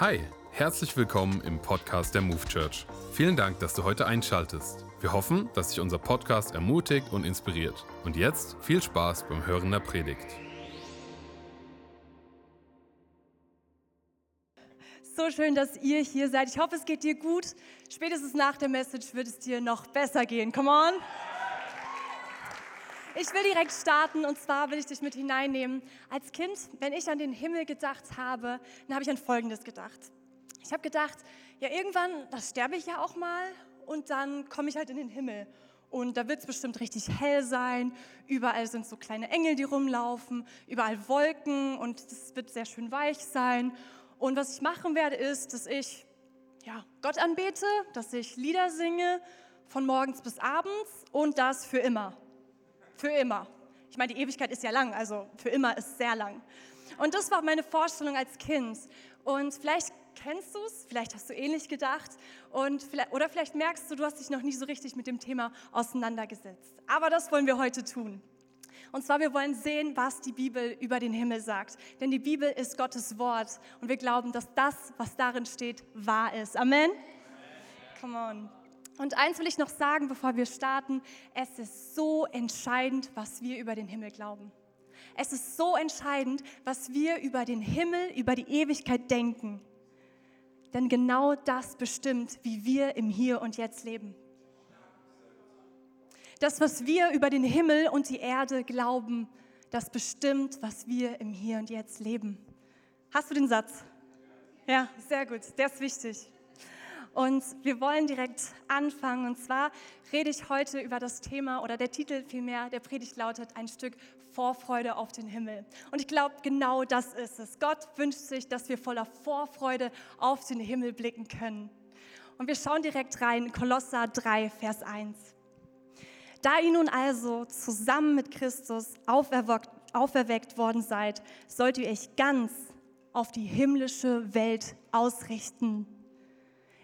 Hi, herzlich willkommen im Podcast der Move Church. Vielen Dank, dass du heute einschaltest. Wir hoffen, dass dich unser Podcast ermutigt und inspiriert. Und jetzt viel Spaß beim Hören der Predigt. So schön, dass ihr hier seid. Ich hoffe, es geht dir gut. Spätestens nach der Message wird es dir noch besser gehen. Come on! Ich will direkt starten und zwar will ich dich mit hineinnehmen. Als Kind, wenn ich an den Himmel gedacht habe, dann habe ich an Folgendes gedacht. Ich habe gedacht, ja irgendwann, das sterbe ich ja auch mal und dann komme ich halt in den Himmel. Und da wird es bestimmt richtig hell sein. Überall sind so kleine Engel, die rumlaufen, überall Wolken und es wird sehr schön weich sein. Und was ich machen werde, ist, dass ich ja, Gott anbete, dass ich Lieder singe von morgens bis abends und das für immer. Für immer. Ich meine, die Ewigkeit ist ja lang, also für immer ist sehr lang. Und das war meine Vorstellung als Kind. Und vielleicht kennst du es, vielleicht hast du ähnlich gedacht und vielleicht, oder vielleicht merkst du, du hast dich noch nie so richtig mit dem Thema auseinandergesetzt. Aber das wollen wir heute tun. Und zwar, wir wollen sehen, was die Bibel über den Himmel sagt. Denn die Bibel ist Gottes Wort und wir glauben, dass das, was darin steht, wahr ist. Amen? Amen. Come on. Und eins will ich noch sagen, bevor wir starten. Es ist so entscheidend, was wir über den Himmel glauben. Es ist so entscheidend, was wir über den Himmel, über die Ewigkeit denken. Denn genau das bestimmt, wie wir im Hier und Jetzt leben. Das, was wir über den Himmel und die Erde glauben, das bestimmt, was wir im Hier und Jetzt leben. Hast du den Satz? Ja, sehr gut. Der ist wichtig. Und wir wollen direkt anfangen. Und zwar rede ich heute über das Thema oder der Titel vielmehr der Predigt lautet ein Stück Vorfreude auf den Himmel. Und ich glaube, genau das ist es. Gott wünscht sich, dass wir voller Vorfreude auf den Himmel blicken können. Und wir schauen direkt rein, Kolosser 3, Vers 1. Da ihr nun also zusammen mit Christus auferweckt worden seid, sollt ihr euch ganz auf die himmlische Welt ausrichten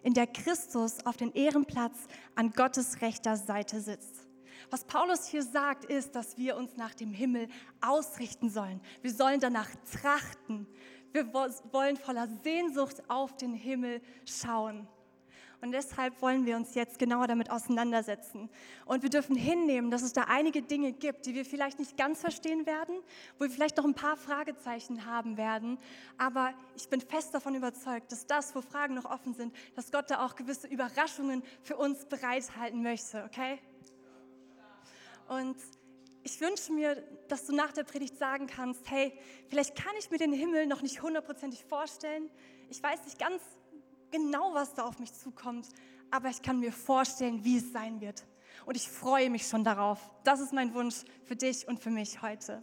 in der Christus auf den Ehrenplatz an Gottes rechter Seite sitzt. Was Paulus hier sagt, ist, dass wir uns nach dem Himmel ausrichten sollen. Wir sollen danach trachten. Wir wollen voller Sehnsucht auf den Himmel schauen. Und deshalb wollen wir uns jetzt genauer damit auseinandersetzen. Und wir dürfen hinnehmen, dass es da einige Dinge gibt, die wir vielleicht nicht ganz verstehen werden, wo wir vielleicht noch ein paar Fragezeichen haben werden. Aber ich bin fest davon überzeugt, dass das, wo Fragen noch offen sind, dass Gott da auch gewisse Überraschungen für uns bereithalten möchte, okay? Und ich wünsche mir, dass du nach der Predigt sagen kannst, hey, vielleicht kann ich mir den Himmel noch nicht hundertprozentig vorstellen. Ich weiß nicht ganz, genau, was da auf mich zukommt, aber ich kann mir vorstellen, wie es sein wird. Und ich freue mich schon darauf. Das ist mein Wunsch für dich und für mich heute.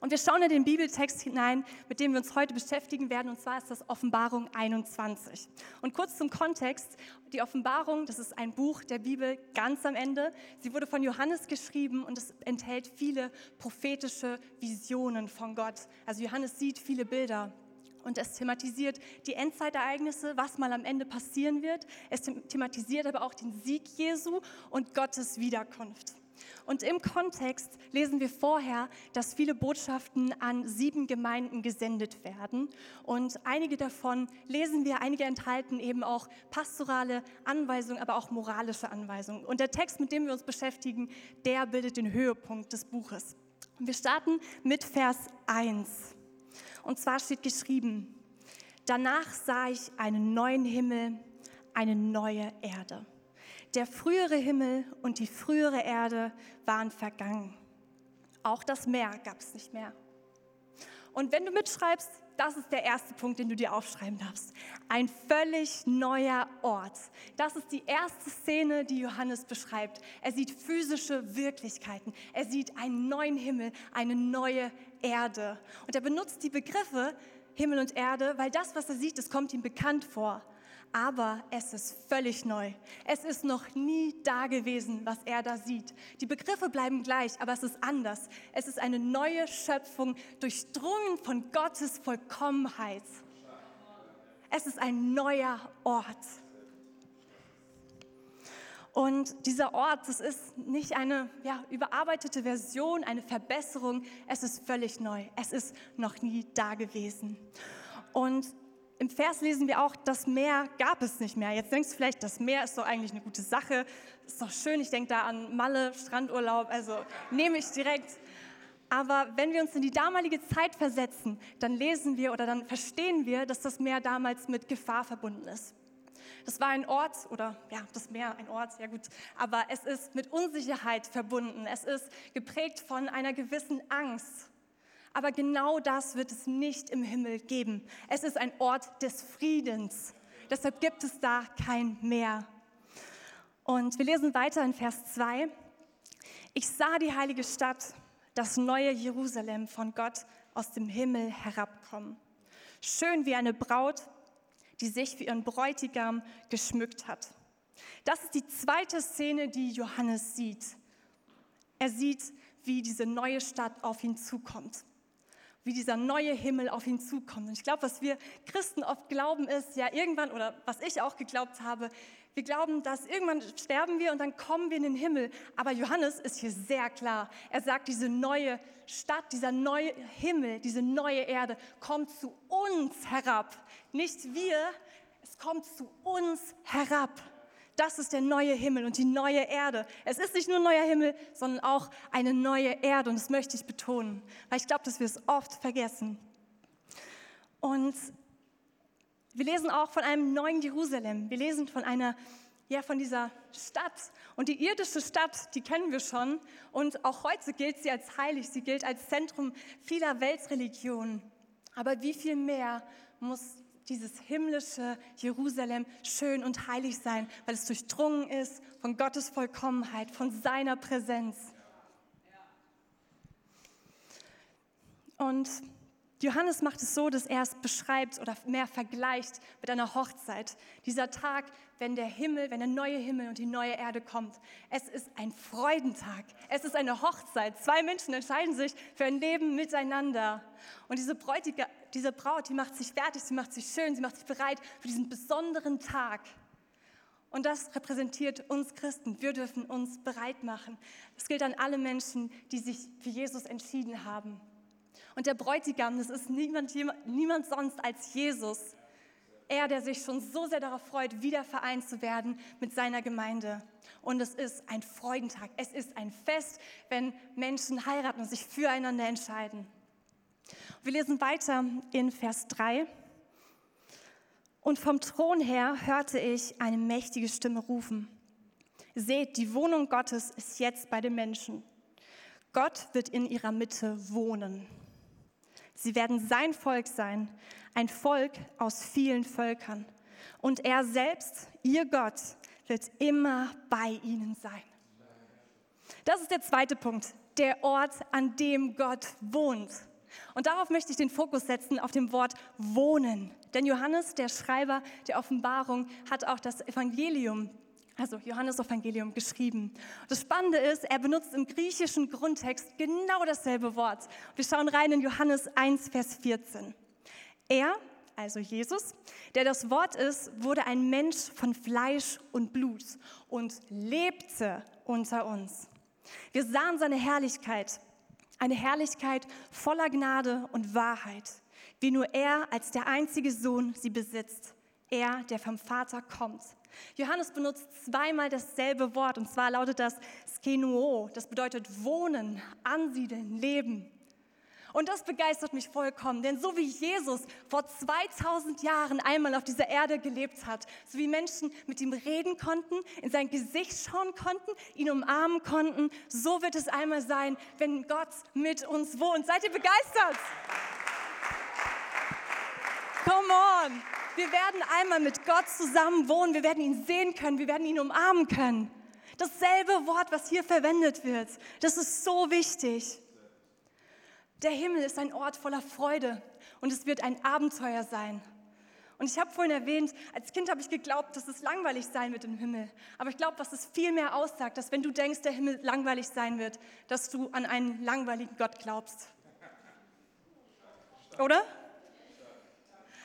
Und wir schauen in den Bibeltext hinein, mit dem wir uns heute beschäftigen werden, und zwar ist das Offenbarung 21. Und kurz zum Kontext, die Offenbarung, das ist ein Buch der Bibel ganz am Ende. Sie wurde von Johannes geschrieben und es enthält viele prophetische Visionen von Gott. Also Johannes sieht viele Bilder. Und es thematisiert die Endzeitereignisse, was mal am Ende passieren wird. Es thematisiert aber auch den Sieg Jesu und Gottes Wiederkunft. Und im Kontext lesen wir vorher, dass viele Botschaften an sieben Gemeinden gesendet werden. Und einige davon lesen wir, einige enthalten eben auch pastorale Anweisungen, aber auch moralische Anweisungen. Und der Text, mit dem wir uns beschäftigen, der bildet den Höhepunkt des Buches. Wir starten mit Vers 1. Und zwar steht geschrieben, danach sah ich einen neuen Himmel, eine neue Erde. Der frühere Himmel und die frühere Erde waren vergangen. Auch das Meer gab es nicht mehr. Und wenn du mitschreibst, das ist der erste Punkt, den du dir aufschreiben darfst. Ein völlig neuer Ort. Das ist die erste Szene, die Johannes beschreibt. Er sieht physische Wirklichkeiten. Er sieht einen neuen Himmel, eine neue Erde. Und er benutzt die Begriffe Himmel und Erde, weil das, was er sieht, das kommt ihm bekannt vor. Aber es ist völlig neu. Es ist noch nie da gewesen, was er da sieht. Die Begriffe bleiben gleich, aber es ist anders. Es ist eine neue Schöpfung, durchdrungen von Gottes Vollkommenheit. Es ist ein neuer Ort. Und dieser Ort, das ist nicht eine ja, überarbeitete Version, eine Verbesserung, es ist völlig neu. Es ist noch nie da gewesen. Und im Vers lesen wir auch, das Meer gab es nicht mehr. Jetzt denkst du vielleicht, das Meer ist doch eigentlich eine gute Sache, ist doch schön, ich denke da an Malle, Strandurlaub, also nehme ich direkt. Aber wenn wir uns in die damalige Zeit versetzen, dann lesen wir oder dann verstehen wir, dass das Meer damals mit Gefahr verbunden ist. Das war ein Ort, oder ja, das Meer, ein Ort, ja gut, aber es ist mit Unsicherheit verbunden. Es ist geprägt von einer gewissen Angst. Aber genau das wird es nicht im Himmel geben. Es ist ein Ort des Friedens. Deshalb gibt es da kein Meer. Und wir lesen weiter in Vers 2. Ich sah die heilige Stadt, das neue Jerusalem von Gott aus dem Himmel herabkommen. Schön wie eine Braut, die sich für ihren Bräutigam geschmückt hat. Das ist die zweite Szene, die Johannes sieht. Er sieht, wie diese neue Stadt auf ihn zukommt wie dieser neue Himmel auf ihn zukommt. Und ich glaube, was wir Christen oft glauben, ist ja irgendwann, oder was ich auch geglaubt habe, wir glauben, dass irgendwann sterben wir und dann kommen wir in den Himmel. Aber Johannes ist hier sehr klar. Er sagt, diese neue Stadt, dieser neue Himmel, diese neue Erde kommt zu uns herab. Nicht wir, es kommt zu uns herab. Das ist der neue Himmel und die neue Erde. Es ist nicht nur ein neuer Himmel, sondern auch eine neue Erde. Und das möchte ich betonen, weil ich glaube, dass wir es oft vergessen. Und wir lesen auch von einem neuen Jerusalem. Wir lesen von einer, ja, von dieser Stadt. Und die irdische Stadt, die kennen wir schon. Und auch heute gilt sie als heilig. Sie gilt als Zentrum vieler Weltreligionen. Aber wie viel mehr muss dieses himmlische Jerusalem schön und heilig sein, weil es durchdrungen ist von Gottes Vollkommenheit, von seiner Präsenz. Und Johannes macht es so, dass er es beschreibt oder mehr vergleicht mit einer Hochzeit. Dieser Tag, wenn der Himmel, wenn der neue Himmel und die neue Erde kommt. Es ist ein Freudentag. Es ist eine Hochzeit. Zwei Menschen entscheiden sich für ein Leben miteinander. Und diese, Bräutige, diese Braut, die macht sich fertig, sie macht sich schön, sie macht sich bereit für diesen besonderen Tag. Und das repräsentiert uns Christen. Wir dürfen uns bereit machen. Das gilt an alle Menschen, die sich für Jesus entschieden haben. Und der Bräutigam, das ist niemand, niemand sonst als Jesus. Er, der sich schon so sehr darauf freut, wieder vereint zu werden mit seiner Gemeinde. Und es ist ein Freudentag. Es ist ein Fest, wenn Menschen heiraten und sich füreinander entscheiden. Wir lesen weiter in Vers 3. Und vom Thron her hörte ich eine mächtige Stimme rufen. Seht, die Wohnung Gottes ist jetzt bei den Menschen. Gott wird in ihrer Mitte wohnen. Sie werden sein Volk sein, ein Volk aus vielen Völkern. Und er selbst, ihr Gott, wird immer bei ihnen sein. Das ist der zweite Punkt, der Ort, an dem Gott wohnt. Und darauf möchte ich den Fokus setzen, auf dem Wort wohnen. Denn Johannes, der Schreiber der Offenbarung, hat auch das Evangelium also Johannes Evangelium geschrieben. Das Spannende ist, er benutzt im griechischen Grundtext genau dasselbe Wort. Wir schauen rein in Johannes 1, Vers 14. Er, also Jesus, der das Wort ist, wurde ein Mensch von Fleisch und Blut und lebte unter uns. Wir sahen seine Herrlichkeit, eine Herrlichkeit voller Gnade und Wahrheit, wie nur er als der einzige Sohn sie besitzt, er, der vom Vater kommt. Johannes benutzt zweimal dasselbe Wort und zwar lautet das Skenuo. Das bedeutet wohnen, ansiedeln, leben. Und das begeistert mich vollkommen, denn so wie Jesus vor 2000 Jahren einmal auf dieser Erde gelebt hat, so wie Menschen mit ihm reden konnten, in sein Gesicht schauen konnten, ihn umarmen konnten, so wird es einmal sein, wenn Gott mit uns wohnt. Seid ihr begeistert? Come on! Wir werden einmal mit Gott zusammen wohnen, wir werden ihn sehen können, wir werden ihn umarmen können. Dasselbe Wort, was hier verwendet wird, das ist so wichtig. Der Himmel ist ein Ort voller Freude und es wird ein Abenteuer sein. Und ich habe vorhin erwähnt, als Kind habe ich geglaubt, dass es langweilig sein wird im Himmel. Aber ich glaube, was es viel mehr aussagt, dass wenn du denkst, der Himmel langweilig sein wird, dass du an einen langweiligen Gott glaubst. Oder?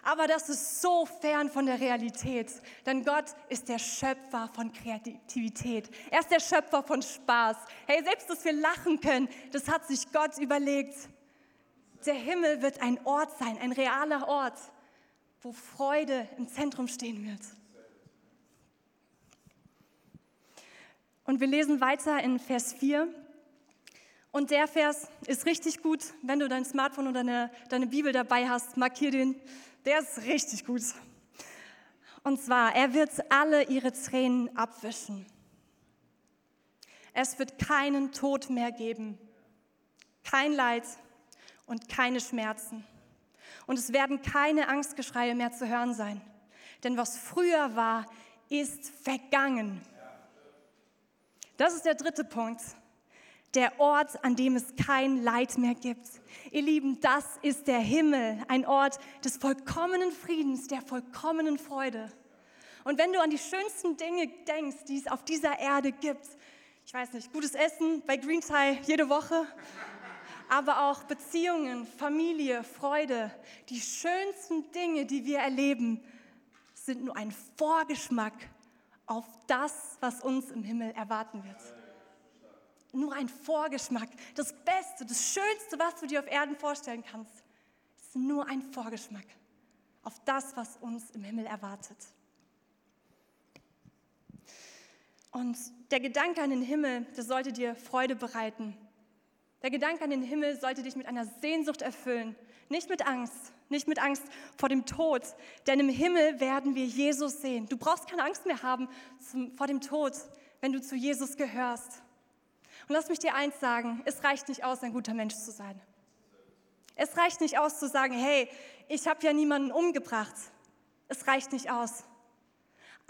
Aber das ist so fern von der Realität, denn Gott ist der Schöpfer von Kreativität. Er ist der Schöpfer von Spaß. Hey, selbst dass wir lachen können, das hat sich Gott überlegt. Der Himmel wird ein Ort sein, ein realer Ort, wo Freude im Zentrum stehen wird. Und wir lesen weiter in Vers 4. Und der Vers ist richtig gut. Wenn du dein Smartphone oder deine, deine Bibel dabei hast, markier den. Der ist richtig gut. Und zwar, er wird alle ihre Tränen abwischen. Es wird keinen Tod mehr geben, kein Leid und keine Schmerzen. Und es werden keine Angstgeschreie mehr zu hören sein. Denn was früher war, ist vergangen. Das ist der dritte Punkt. Der Ort, an dem es kein Leid mehr gibt. Ihr Lieben, das ist der Himmel, ein Ort des vollkommenen Friedens, der vollkommenen Freude. Und wenn du an die schönsten Dinge denkst, die es auf dieser Erde gibt, ich weiß nicht, gutes Essen bei Green Tie jede Woche, aber auch Beziehungen, Familie, Freude, die schönsten Dinge, die wir erleben, sind nur ein Vorgeschmack auf das, was uns im Himmel erwarten wird. Nur ein Vorgeschmack. Das Beste, das Schönste, was du dir auf Erden vorstellen kannst, ist nur ein Vorgeschmack auf das, was uns im Himmel erwartet. Und der Gedanke an den Himmel, das sollte dir Freude bereiten. Der Gedanke an den Himmel sollte dich mit einer Sehnsucht erfüllen, nicht mit Angst, nicht mit Angst vor dem Tod, denn im Himmel werden wir Jesus sehen. Du brauchst keine Angst mehr haben vor dem Tod, wenn du zu Jesus gehörst. Und lass mich dir eins sagen, es reicht nicht aus, ein guter Mensch zu sein. Es reicht nicht aus zu sagen, hey, ich habe ja niemanden umgebracht. Es reicht nicht aus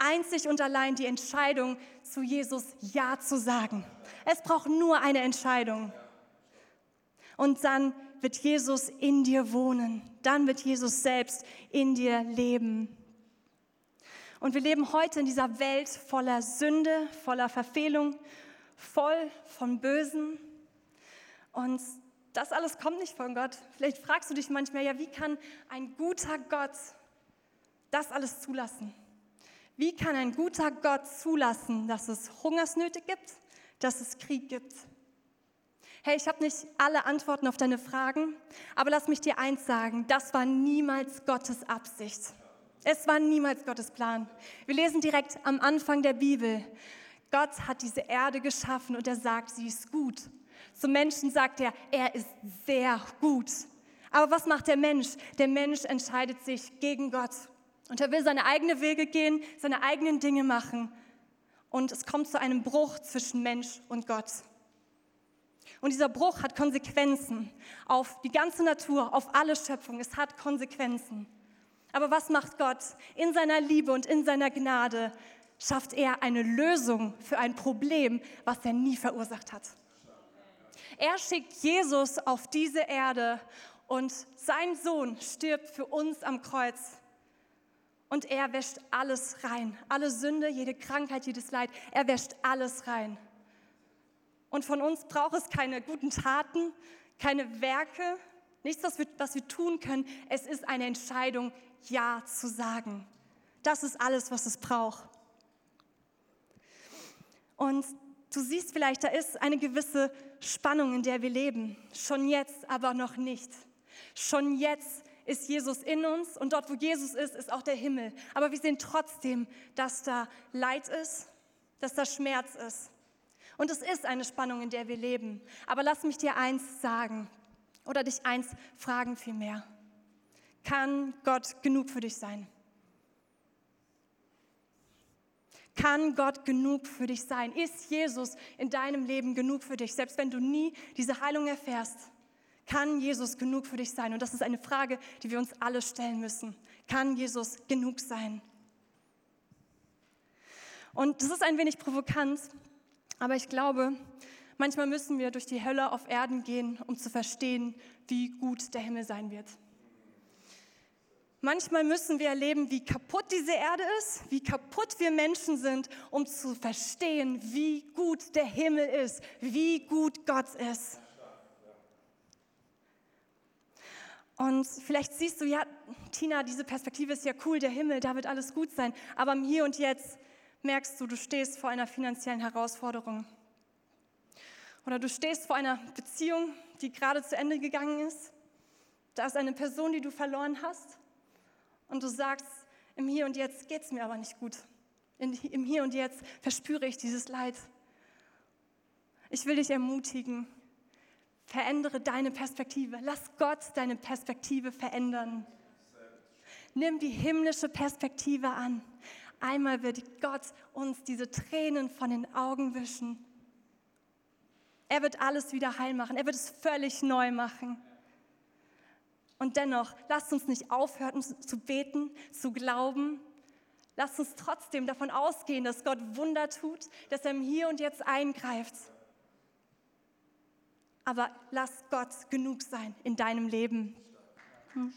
einzig und allein die Entscheidung, zu Jesus Ja zu sagen. Es braucht nur eine Entscheidung. Und dann wird Jesus in dir wohnen. Dann wird Jesus selbst in dir leben. Und wir leben heute in dieser Welt voller Sünde, voller Verfehlung, voll von Bösen. Und das alles kommt nicht von Gott. Vielleicht fragst du dich manchmal, ja, wie kann ein guter Gott das alles zulassen? Wie kann ein guter Gott zulassen, dass es Hungersnöte gibt, dass es Krieg gibt? Hey, ich habe nicht alle Antworten auf deine Fragen, aber lass mich dir eins sagen, das war niemals Gottes Absicht. Es war niemals Gottes Plan. Wir lesen direkt am Anfang der Bibel, Gott hat diese Erde geschaffen und er sagt, sie ist gut. Zum Menschen sagt er, er ist sehr gut. Aber was macht der Mensch? Der Mensch entscheidet sich gegen Gott. Und er will seine eigenen Wege gehen, seine eigenen Dinge machen. Und es kommt zu einem Bruch zwischen Mensch und Gott. Und dieser Bruch hat Konsequenzen auf die ganze Natur, auf alle Schöpfung. Es hat Konsequenzen. Aber was macht Gott? In seiner Liebe und in seiner Gnade schafft er eine Lösung für ein Problem, was er nie verursacht hat. Er schickt Jesus auf diese Erde und sein Sohn stirbt für uns am Kreuz und er wäscht alles rein. Alle Sünde, jede Krankheit, jedes Leid. Er wäscht alles rein. Und von uns braucht es keine guten Taten, keine Werke, nichts, was wir, was wir tun können. Es ist eine Entscheidung, Ja zu sagen. Das ist alles, was es braucht. Und du siehst vielleicht, da ist eine gewisse Spannung, in der wir leben. Schon jetzt, aber noch nicht. Schon jetzt ist Jesus in uns und dort, wo Jesus ist, ist auch der Himmel. Aber wir sehen trotzdem, dass da Leid ist, dass da Schmerz ist. Und es ist eine Spannung, in der wir leben. Aber lass mich dir eins sagen oder dich eins fragen vielmehr. Kann Gott genug für dich sein? Kann Gott genug für dich sein? Ist Jesus in deinem Leben genug für dich, selbst wenn du nie diese Heilung erfährst? Kann Jesus genug für dich sein? Und das ist eine Frage, die wir uns alle stellen müssen. Kann Jesus genug sein? Und das ist ein wenig provokant, aber ich glaube, manchmal müssen wir durch die Hölle auf Erden gehen, um zu verstehen, wie gut der Himmel sein wird. Manchmal müssen wir erleben, wie kaputt diese Erde ist, wie kaputt wir Menschen sind, um zu verstehen, wie gut der Himmel ist, wie gut Gott ist. Und vielleicht siehst du, ja, Tina, diese Perspektive ist ja cool, der Himmel, da wird alles gut sein. Aber im Hier und Jetzt merkst du, du stehst vor einer finanziellen Herausforderung. Oder du stehst vor einer Beziehung, die gerade zu Ende gegangen ist. Da ist eine Person, die du verloren hast. Und du sagst, im Hier und Jetzt geht es mir aber nicht gut. Im Hier und Jetzt verspüre ich dieses Leid. Ich will dich ermutigen, verändere deine Perspektive. Lass Gott deine Perspektive verändern. Nimm die himmlische Perspektive an. Einmal wird Gott uns diese Tränen von den Augen wischen. Er wird alles wieder heil machen. Er wird es völlig neu machen. Und dennoch, lasst uns nicht aufhören zu beten, zu glauben. Lasst uns trotzdem davon ausgehen, dass Gott Wunder tut, dass er im Hier und Jetzt eingreift. Aber lass Gott genug sein in deinem Leben. Hm.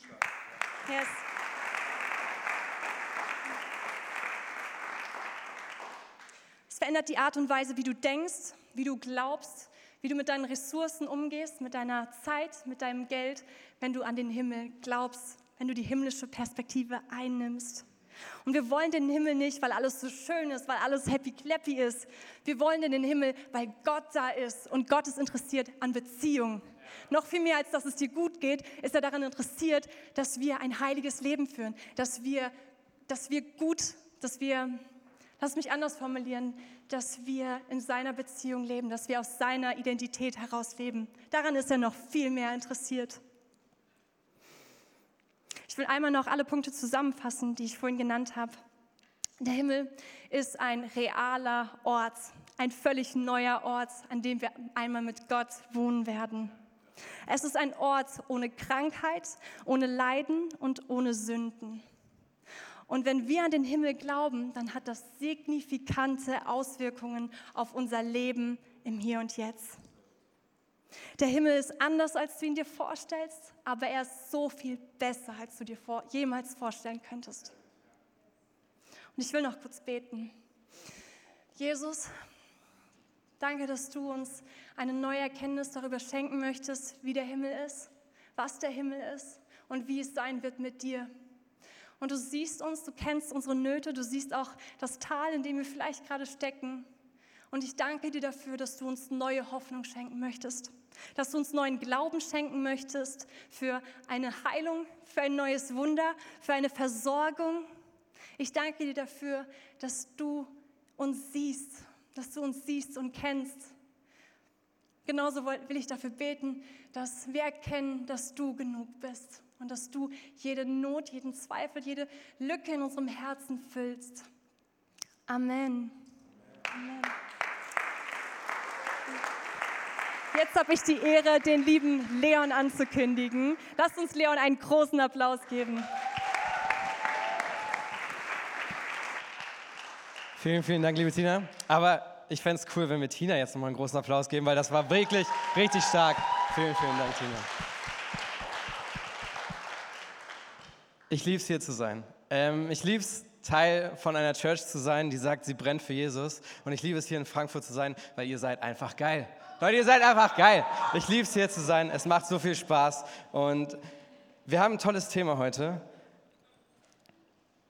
Yes. Es verändert die Art und Weise, wie du denkst, wie du glaubst, wie du mit deinen Ressourcen umgehst, mit deiner Zeit, mit deinem Geld, wenn du an den Himmel glaubst, wenn du die himmlische Perspektive einnimmst. Und wir wollen den Himmel nicht, weil alles so schön ist, weil alles happy clappy ist. Wir wollen den Himmel, weil Gott da ist und Gott ist interessiert an Beziehung. Noch viel mehr, als dass es dir gut geht, ist er daran interessiert, dass wir ein heiliges Leben führen, dass wir, dass wir gut, dass wir lass mich anders formulieren, dass wir in seiner Beziehung leben, dass wir aus seiner Identität heraus leben. Daran ist er noch viel mehr interessiert. Ich will einmal noch alle Punkte zusammenfassen, die ich vorhin genannt habe. Der Himmel ist ein realer Ort, ein völlig neuer Ort, an dem wir einmal mit Gott wohnen werden. Es ist ein Ort ohne Krankheit, ohne Leiden und ohne Sünden. Und wenn wir an den Himmel glauben, dann hat das signifikante Auswirkungen auf unser Leben im Hier und Jetzt. Der Himmel ist anders, als du ihn dir vorstellst, aber er ist so viel besser, als du dir vor, jemals vorstellen könntest. Und ich will noch kurz beten. Jesus, danke, dass du uns eine neue Erkenntnis darüber schenken möchtest, wie der Himmel ist, was der Himmel ist und wie es sein wird mit dir. Und du siehst uns, du kennst unsere Nöte, du siehst auch das Tal, in dem wir vielleicht gerade stecken. Und ich danke dir dafür, dass du uns neue Hoffnung schenken möchtest, dass du uns neuen Glauben schenken möchtest für eine Heilung, für ein neues Wunder, für eine Versorgung. Ich danke dir dafür, dass du uns siehst, dass du uns siehst und kennst. Genauso will ich dafür beten, dass wir erkennen, dass du genug bist und dass du jede Not, jeden Zweifel, jede Lücke in unserem Herzen füllst. Amen. Amen. Jetzt habe ich die Ehre, den lieben Leon anzukündigen. Lasst uns Leon einen großen Applaus geben. Vielen, vielen Dank, liebe Tina. Aber ich fände es cool, wenn wir Tina jetzt nochmal einen großen Applaus geben, weil das war wirklich richtig stark. Vielen, vielen Dank, Tina. Ich liebe es, hier zu sein. Ähm, ich liebe es, Teil von einer Church zu sein, die sagt, sie brennt für Jesus. Und ich liebe es, hier in Frankfurt zu sein, weil ihr seid einfach geil. Leute, ihr seid einfach geil. Ich liebe es, hier zu sein. Es macht so viel Spaß. Und wir haben ein tolles Thema heute.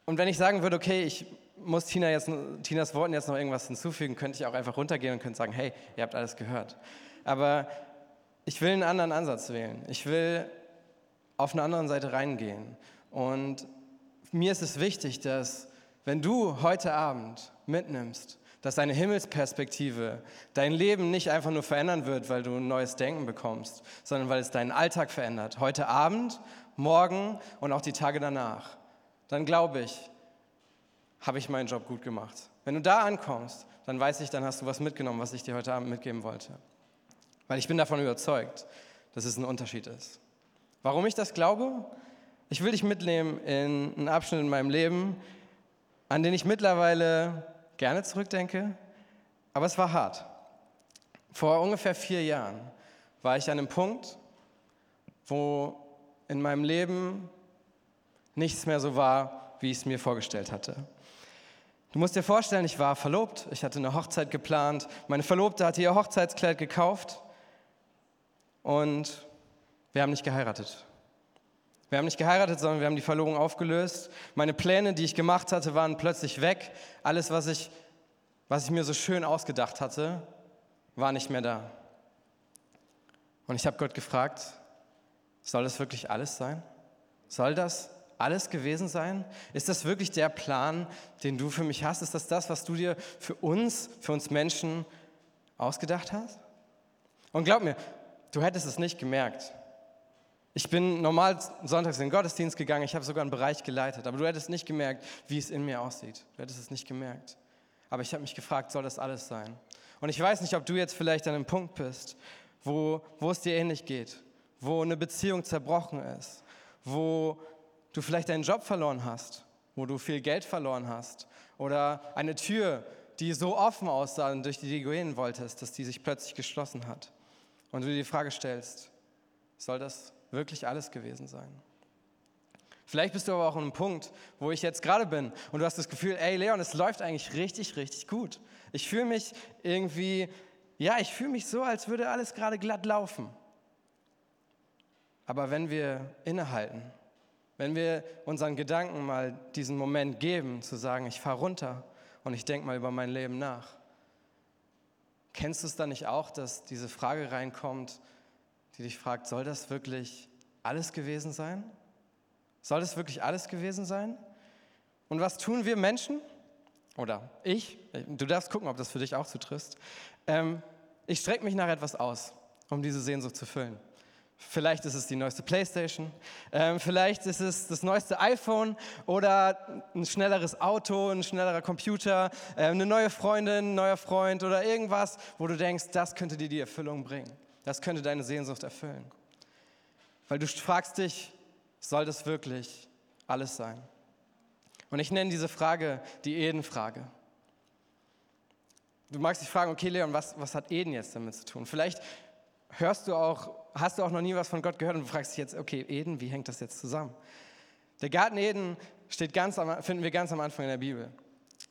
Und wenn ich sagen würde, okay, ich muss Tina jetzt, Tinas Worten jetzt noch irgendwas hinzufügen, könnte ich auch einfach runtergehen und könnte sagen, hey, ihr habt alles gehört. Aber ich will einen anderen Ansatz wählen. Ich will auf eine andere Seite reingehen. Und mir ist es wichtig, dass wenn du heute Abend mitnimmst, dass deine Himmelsperspektive dein Leben nicht einfach nur verändern wird, weil du ein neues Denken bekommst, sondern weil es deinen Alltag verändert. Heute Abend, morgen und auch die Tage danach. Dann glaube ich, habe ich meinen Job gut gemacht. Wenn du da ankommst, dann weiß ich, dann hast du was mitgenommen, was ich dir heute Abend mitgeben wollte. Weil ich bin davon überzeugt, dass es ein Unterschied ist. Warum ich das glaube? Ich will dich mitnehmen in einen Abschnitt in meinem Leben, an den ich mittlerweile gerne zurückdenke, aber es war hart. Vor ungefähr vier Jahren war ich an einem Punkt, wo in meinem Leben nichts mehr so war, wie ich es mir vorgestellt hatte. Du musst dir vorstellen, ich war verlobt, ich hatte eine Hochzeit geplant, meine Verlobte hatte ihr Hochzeitskleid gekauft und wir haben nicht geheiratet. Wir haben nicht geheiratet, sondern wir haben die Verlobung aufgelöst. Meine Pläne, die ich gemacht hatte, waren plötzlich weg. Alles, was ich, was ich mir so schön ausgedacht hatte, war nicht mehr da. Und ich habe Gott gefragt, soll das wirklich alles sein? Soll das alles gewesen sein? Ist das wirklich der Plan, den du für mich hast? Ist das das, was du dir für uns, für uns Menschen ausgedacht hast? Und glaub mir, du hättest es nicht gemerkt. Ich bin normal sonntags in den Gottesdienst gegangen, ich habe sogar einen Bereich geleitet, aber du hättest nicht gemerkt, wie es in mir aussieht. Du hättest es nicht gemerkt. Aber ich habe mich gefragt, soll das alles sein? Und ich weiß nicht, ob du jetzt vielleicht an einem Punkt bist, wo, wo es dir ähnlich geht, wo eine Beziehung zerbrochen ist, wo du vielleicht deinen Job verloren hast, wo du viel Geld verloren hast oder eine Tür, die so offen aussah und durch die du gehen wolltest, dass die sich plötzlich geschlossen hat. Und du dir die Frage stellst, soll das wirklich alles gewesen sein? Vielleicht bist du aber auch an einem Punkt, wo ich jetzt gerade bin und du hast das Gefühl, ey Leon, es läuft eigentlich richtig, richtig gut. Ich fühle mich irgendwie, ja, ich fühle mich so, als würde alles gerade glatt laufen. Aber wenn wir innehalten, wenn wir unseren Gedanken mal diesen Moment geben, zu sagen, ich fahre runter und ich denke mal über mein Leben nach, kennst du es dann nicht auch, dass diese Frage reinkommt, die dich fragt, soll das wirklich alles gewesen sein? Soll das wirklich alles gewesen sein? Und was tun wir Menschen? Oder ich, du darfst gucken, ob das für dich auch zutrifft. Ähm, ich strecke mich nach etwas aus, um diese Sehnsucht zu füllen. Vielleicht ist es die neueste Playstation, ähm, vielleicht ist es das neueste iPhone oder ein schnelleres Auto, ein schnellerer Computer, äh, eine neue Freundin, ein neuer Freund oder irgendwas, wo du denkst, das könnte dir die Erfüllung bringen. Das könnte deine Sehnsucht erfüllen. Weil du fragst dich, soll das wirklich alles sein? Und ich nenne diese Frage die Eden-Frage. Du magst dich fragen, okay, Leon, was, was hat Eden jetzt damit zu tun? Vielleicht hörst du auch, hast du auch noch nie was von Gott gehört und du fragst dich jetzt, okay, Eden, wie hängt das jetzt zusammen? Der Garten Eden steht ganz am, finden wir ganz am Anfang in der Bibel.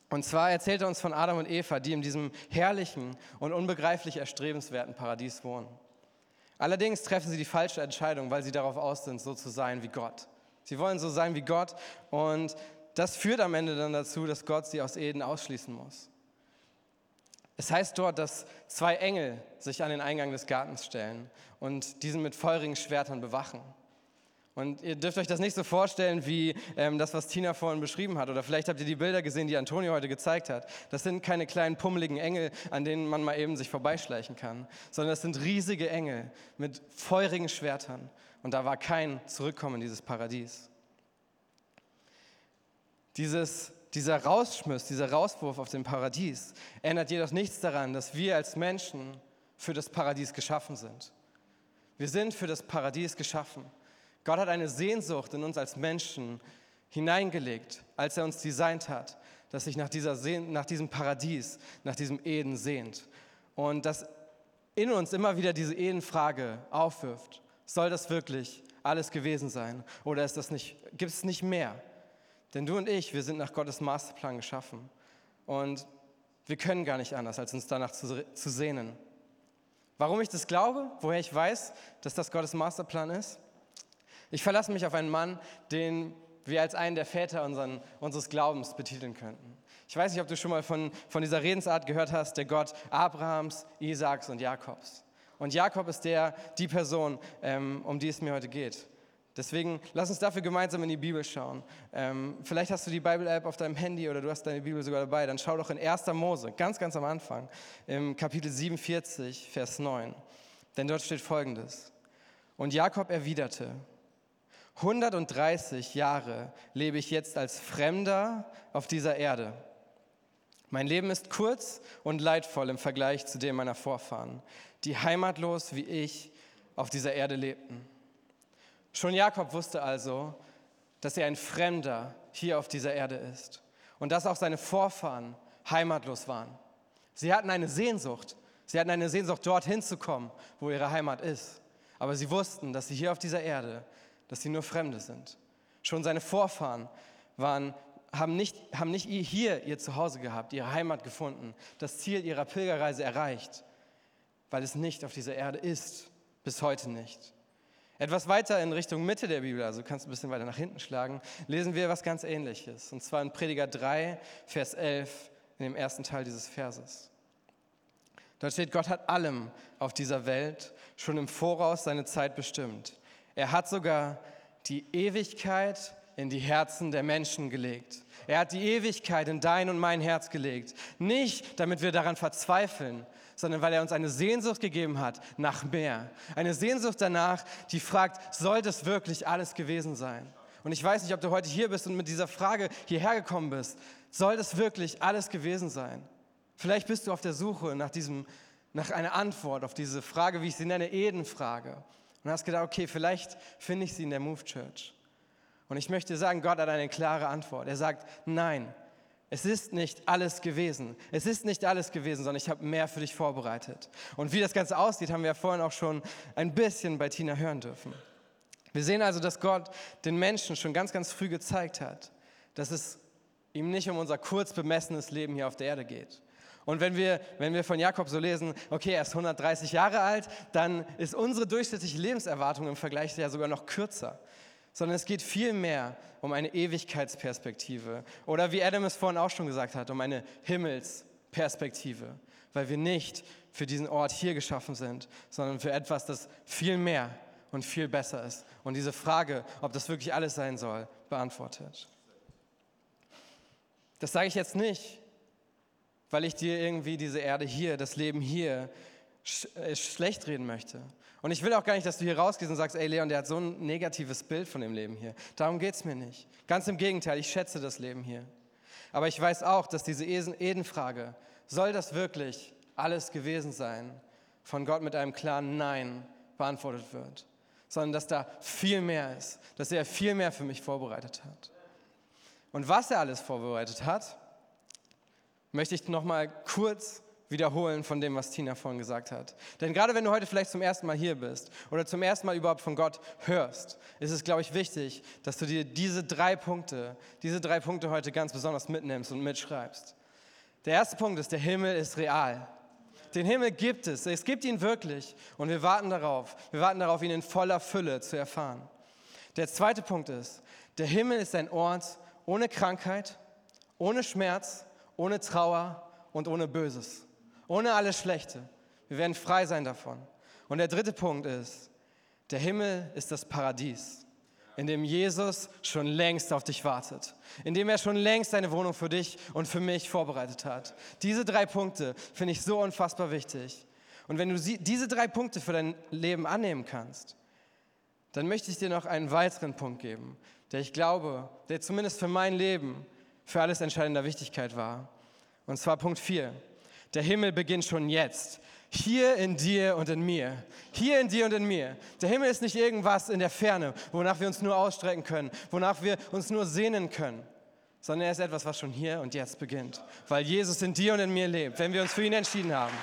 Und zwar erzählt er uns von Adam und Eva, die in diesem herrlichen und unbegreiflich erstrebenswerten Paradies wohnen. Allerdings treffen sie die falsche Entscheidung, weil sie darauf aus sind, so zu sein wie Gott. Sie wollen so sein wie Gott und das führt am Ende dann dazu, dass Gott sie aus Eden ausschließen muss. Es heißt dort, dass zwei Engel sich an den Eingang des Gartens stellen und diesen mit feurigen Schwertern bewachen. Und ihr dürft euch das nicht so vorstellen wie ähm, das, was Tina vorhin beschrieben hat. Oder vielleicht habt ihr die Bilder gesehen, die Antonio heute gezeigt hat. Das sind keine kleinen pummeligen Engel, an denen man mal eben sich vorbeischleichen kann, sondern das sind riesige Engel mit feurigen Schwertern. Und da war kein Zurückkommen in dieses Paradies. Dieses, dieser Rausschmiss, dieser Rauswurf auf dem Paradies ändert jedoch nichts daran, dass wir als Menschen für das Paradies geschaffen sind. Wir sind für das Paradies geschaffen. Gott hat eine Sehnsucht in uns als Menschen hineingelegt, als er uns designt hat, dass sich nach, dieser nach diesem Paradies, nach diesem Eden sehnt. Und dass in uns immer wieder diese Edenfrage aufwirft. Soll das wirklich alles gewesen sein? Oder nicht, gibt es nicht mehr? Denn du und ich, wir sind nach Gottes Masterplan geschaffen. Und wir können gar nicht anders, als uns danach zu, zu sehnen. Warum ich das glaube, woher ich weiß, dass das Gottes Masterplan ist? Ich verlasse mich auf einen Mann, den wir als einen der Väter unseren, unseres Glaubens betiteln könnten. Ich weiß nicht, ob du schon mal von, von dieser Redensart gehört hast, der Gott Abrahams, Isaaks und Jakobs. Und Jakob ist der, die Person, ähm, um die es mir heute geht. Deswegen lass uns dafür gemeinsam in die Bibel schauen. Ähm, vielleicht hast du die Bible-App auf deinem Handy oder du hast deine Bibel sogar dabei. Dann schau doch in 1. Mose, ganz, ganz am Anfang, im Kapitel 47, Vers 9. Denn dort steht folgendes. Und Jakob erwiderte, 130 Jahre lebe ich jetzt als Fremder auf dieser Erde. Mein Leben ist kurz und leidvoll im Vergleich zu dem meiner Vorfahren, die heimatlos wie ich auf dieser Erde lebten. Schon Jakob wusste also, dass er ein Fremder hier auf dieser Erde ist und dass auch seine Vorfahren heimatlos waren. Sie hatten eine Sehnsucht. Sie hatten eine Sehnsucht, dorthin zu kommen, wo ihre Heimat ist. Aber sie wussten, dass sie hier auf dieser Erde, dass sie nur Fremde sind. Schon seine Vorfahren waren, haben, nicht, haben nicht hier ihr Zuhause gehabt, ihre Heimat gefunden, das Ziel ihrer Pilgerreise erreicht, weil es nicht auf dieser Erde ist, bis heute nicht. Etwas weiter in Richtung Mitte der Bibel, also kannst du ein bisschen weiter nach hinten schlagen, lesen wir was ganz Ähnliches. Und zwar in Prediger 3, Vers 11, in dem ersten Teil dieses Verses. Dort steht, Gott hat allem auf dieser Welt schon im Voraus seine Zeit bestimmt. Er hat sogar die Ewigkeit in die Herzen der Menschen gelegt. Er hat die Ewigkeit in dein und mein Herz gelegt. Nicht, damit wir daran verzweifeln, sondern weil er uns eine Sehnsucht gegeben hat nach mehr. Eine Sehnsucht danach, die fragt, soll das wirklich alles gewesen sein? Und ich weiß nicht, ob du heute hier bist und mit dieser Frage hierher gekommen bist. Soll das wirklich alles gewesen sein? Vielleicht bist du auf der Suche nach, diesem, nach einer Antwort auf diese Frage, wie ich sie nenne, Eden-Frage. Und hast gedacht, okay, vielleicht finde ich sie in der Move Church. Und ich möchte sagen, Gott hat eine klare Antwort. Er sagt, nein, es ist nicht alles gewesen. Es ist nicht alles gewesen, sondern ich habe mehr für dich vorbereitet. Und wie das Ganze aussieht, haben wir ja vorhin auch schon ein bisschen bei Tina hören dürfen. Wir sehen also, dass Gott den Menschen schon ganz, ganz früh gezeigt hat, dass es ihm nicht um unser kurz bemessenes Leben hier auf der Erde geht. Und wenn wir, wenn wir von Jakob so lesen, okay, er ist 130 Jahre alt, dann ist unsere durchschnittliche Lebenserwartung im Vergleich ja sogar noch kürzer sondern es geht vielmehr um eine Ewigkeitsperspektive. Oder wie Adam es vorhin auch schon gesagt hat, um eine Himmelsperspektive, weil wir nicht für diesen Ort hier geschaffen sind, sondern für etwas, das viel mehr und viel besser ist. Und diese Frage, ob das wirklich alles sein soll, beantwortet. Das sage ich jetzt nicht, weil ich dir irgendwie diese Erde hier, das Leben hier äh, schlecht reden möchte, und ich will auch gar nicht, dass du hier rausgehst und sagst, ey Leon, der hat so ein negatives Bild von dem Leben hier. Darum geht es mir nicht. Ganz im Gegenteil, ich schätze das Leben hier. Aber ich weiß auch, dass diese Eden-Frage, soll das wirklich alles gewesen sein, von Gott mit einem klaren Nein beantwortet wird, sondern dass da viel mehr ist, dass er viel mehr für mich vorbereitet hat. Und was er alles vorbereitet hat, möchte ich noch mal kurz wiederholen von dem, was Tina vorhin gesagt hat. Denn gerade wenn du heute vielleicht zum ersten Mal hier bist oder zum ersten Mal überhaupt von Gott hörst, ist es, glaube ich, wichtig, dass du dir diese drei Punkte, diese drei Punkte heute ganz besonders mitnimmst und mitschreibst. Der erste Punkt ist, der Himmel ist real. Den Himmel gibt es, es gibt ihn wirklich und wir warten darauf, wir warten darauf, ihn in voller Fülle zu erfahren. Der zweite Punkt ist, der Himmel ist ein Ort ohne Krankheit, ohne Schmerz, ohne Trauer und ohne Böses. Ohne alles Schlechte. Wir werden frei sein davon. Und der dritte Punkt ist, der Himmel ist das Paradies, in dem Jesus schon längst auf dich wartet, in dem er schon längst eine Wohnung für dich und für mich vorbereitet hat. Diese drei Punkte finde ich so unfassbar wichtig. Und wenn du diese drei Punkte für dein Leben annehmen kannst, dann möchte ich dir noch einen weiteren Punkt geben, der ich glaube, der zumindest für mein Leben für alles entscheidender Wichtigkeit war. Und zwar Punkt 4. Der Himmel beginnt schon jetzt. Hier in dir und in mir. Hier in dir und in mir. Der Himmel ist nicht irgendwas in der Ferne, wonach wir uns nur ausstrecken können, wonach wir uns nur sehnen können, sondern er ist etwas, was schon hier und jetzt beginnt. Weil Jesus in dir und in mir lebt. Wenn wir uns für ihn entschieden haben,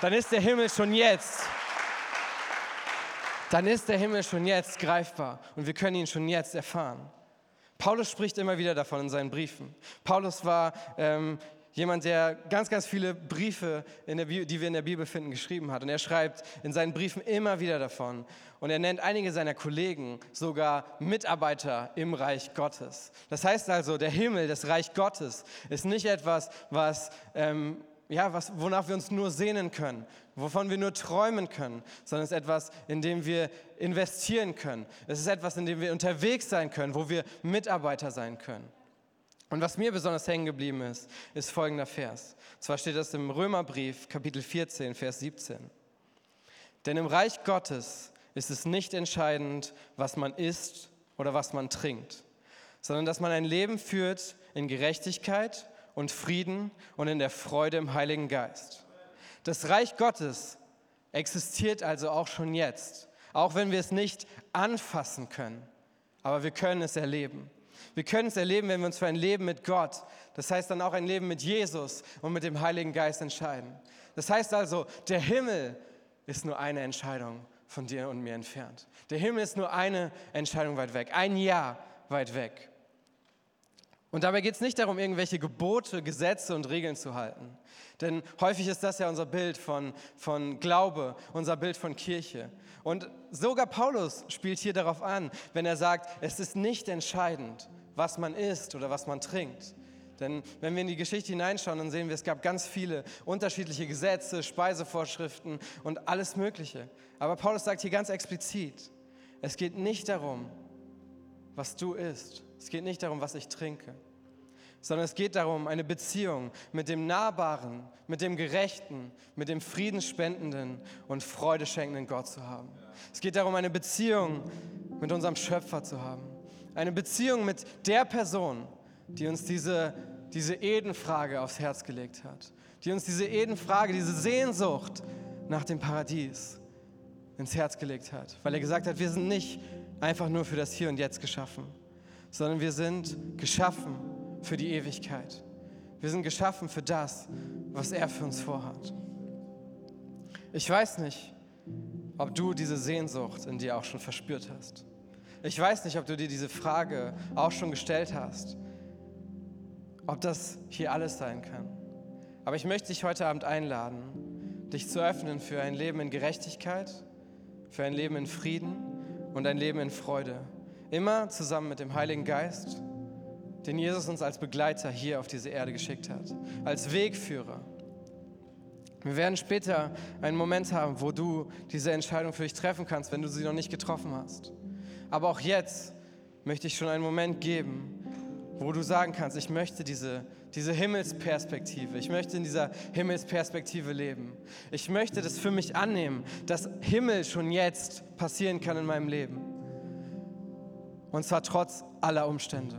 dann ist der Himmel schon jetzt. Dann ist der Himmel schon jetzt greifbar und wir können ihn schon jetzt erfahren. Paulus spricht immer wieder davon in seinen Briefen. Paulus war ähm, Jemand, der ganz, ganz viele Briefe, der, die wir in der Bibel finden, geschrieben hat. Und er schreibt in seinen Briefen immer wieder davon. Und er nennt einige seiner Kollegen sogar Mitarbeiter im Reich Gottes. Das heißt also, der Himmel, das Reich Gottes, ist nicht etwas, was, ähm, ja, was, wonach wir uns nur sehnen können, wovon wir nur träumen können, sondern es ist etwas, in dem wir investieren können. Es ist etwas, in dem wir unterwegs sein können, wo wir Mitarbeiter sein können. Und was mir besonders hängen geblieben ist, ist folgender Vers. zwar steht das im Römerbrief, Kapitel 14, Vers 17. Denn im Reich Gottes ist es nicht entscheidend, was man isst oder was man trinkt, sondern dass man ein Leben führt in Gerechtigkeit und Frieden und in der Freude im Heiligen Geist. Das Reich Gottes existiert also auch schon jetzt, auch wenn wir es nicht anfassen können, aber wir können es erleben. Wir können es erleben, wenn wir uns für ein Leben mit Gott, das heißt dann auch ein Leben mit Jesus und mit dem Heiligen Geist entscheiden. Das heißt also, der Himmel ist nur eine Entscheidung von dir und mir entfernt. Der Himmel ist nur eine Entscheidung weit weg, ein Jahr weit weg. Und dabei geht es nicht darum, irgendwelche Gebote, Gesetze und Regeln zu halten. Denn häufig ist das ja unser Bild von, von Glaube, unser Bild von Kirche. Und sogar Paulus spielt hier darauf an, wenn er sagt, es ist nicht entscheidend, was man isst oder was man trinkt. Denn wenn wir in die Geschichte hineinschauen, dann sehen wir, es gab ganz viele unterschiedliche Gesetze, Speisevorschriften und alles Mögliche. Aber Paulus sagt hier ganz explizit, es geht nicht darum, was du isst Es geht nicht darum, was ich trinke, sondern es geht darum, eine Beziehung mit dem Nahbaren, mit dem Gerechten, mit dem Friedensspendenden und Freudeschenkenden Gott zu haben. Es geht darum, eine Beziehung mit unserem Schöpfer zu haben. Eine Beziehung mit der Person, die uns diese, diese Edenfrage aufs Herz gelegt hat. Die uns diese Edenfrage, diese Sehnsucht nach dem Paradies ins Herz gelegt hat. Weil er gesagt hat, wir sind nicht einfach nur für das Hier und Jetzt geschaffen, sondern wir sind geschaffen für die Ewigkeit. Wir sind geschaffen für das, was er für uns vorhat. Ich weiß nicht, ob du diese Sehnsucht in dir auch schon verspürt hast. Ich weiß nicht, ob du dir diese Frage auch schon gestellt hast, ob das hier alles sein kann. Aber ich möchte dich heute Abend einladen, dich zu öffnen für ein Leben in Gerechtigkeit, für ein Leben in Frieden und ein Leben in Freude. Immer zusammen mit dem Heiligen Geist, den Jesus uns als Begleiter hier auf diese Erde geschickt hat, als Wegführer. Wir werden später einen Moment haben, wo du diese Entscheidung für dich treffen kannst, wenn du sie noch nicht getroffen hast. Aber auch jetzt möchte ich schon einen Moment geben, wo du sagen kannst, ich möchte diese, diese Himmelsperspektive, ich möchte in dieser Himmelsperspektive leben. Ich möchte das für mich annehmen, dass Himmel schon jetzt passieren kann in meinem Leben. Und zwar trotz aller Umstände,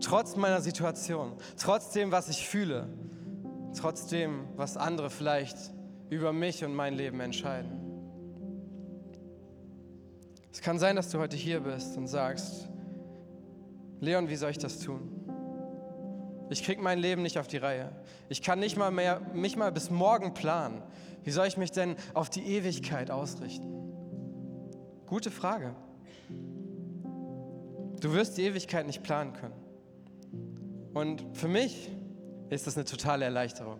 trotz meiner Situation, trotz dem, was ich fühle, trotz dem, was andere vielleicht über mich und mein Leben entscheiden. Es kann sein, dass du heute hier bist und sagst, Leon, wie soll ich das tun? Ich kriege mein Leben nicht auf die Reihe. Ich kann nicht mal mehr, mich mal bis morgen planen. Wie soll ich mich denn auf die Ewigkeit ausrichten? Gute Frage. Du wirst die Ewigkeit nicht planen können. Und für mich ist das eine totale Erleichterung.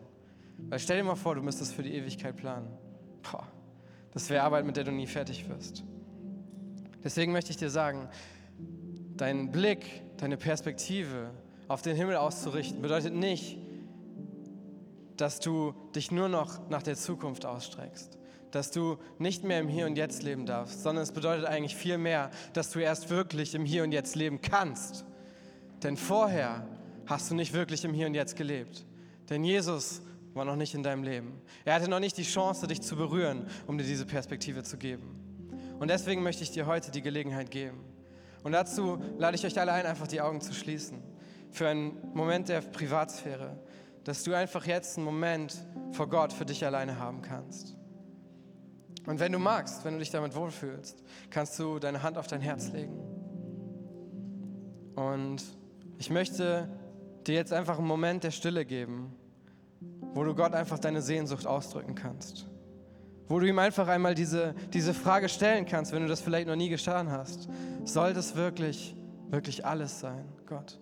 Weil stell dir mal vor, du müsstest für die Ewigkeit planen. Boah, das wäre Arbeit, mit der du nie fertig wirst. Deswegen möchte ich dir sagen, dein Blick, deine Perspektive auf den Himmel auszurichten, bedeutet nicht, dass du dich nur noch nach der Zukunft ausstreckst, dass du nicht mehr im Hier und Jetzt leben darfst, sondern es bedeutet eigentlich viel mehr, dass du erst wirklich im Hier und Jetzt leben kannst. Denn vorher hast du nicht wirklich im Hier und Jetzt gelebt. Denn Jesus war noch nicht in deinem Leben. Er hatte noch nicht die Chance, dich zu berühren, um dir diese Perspektive zu geben. Und deswegen möchte ich dir heute die Gelegenheit geben. Und dazu lade ich euch alle ein, einfach die Augen zu schließen. Für einen Moment der Privatsphäre. Dass du einfach jetzt einen Moment vor Gott für dich alleine haben kannst. Und wenn du magst, wenn du dich damit wohlfühlst, kannst du deine Hand auf dein Herz legen. Und ich möchte dir jetzt einfach einen Moment der Stille geben, wo du Gott einfach deine Sehnsucht ausdrücken kannst. Wo du ihm einfach einmal diese, diese Frage stellen kannst, wenn du das vielleicht noch nie getan hast. Soll das wirklich, wirklich alles sein, Gott?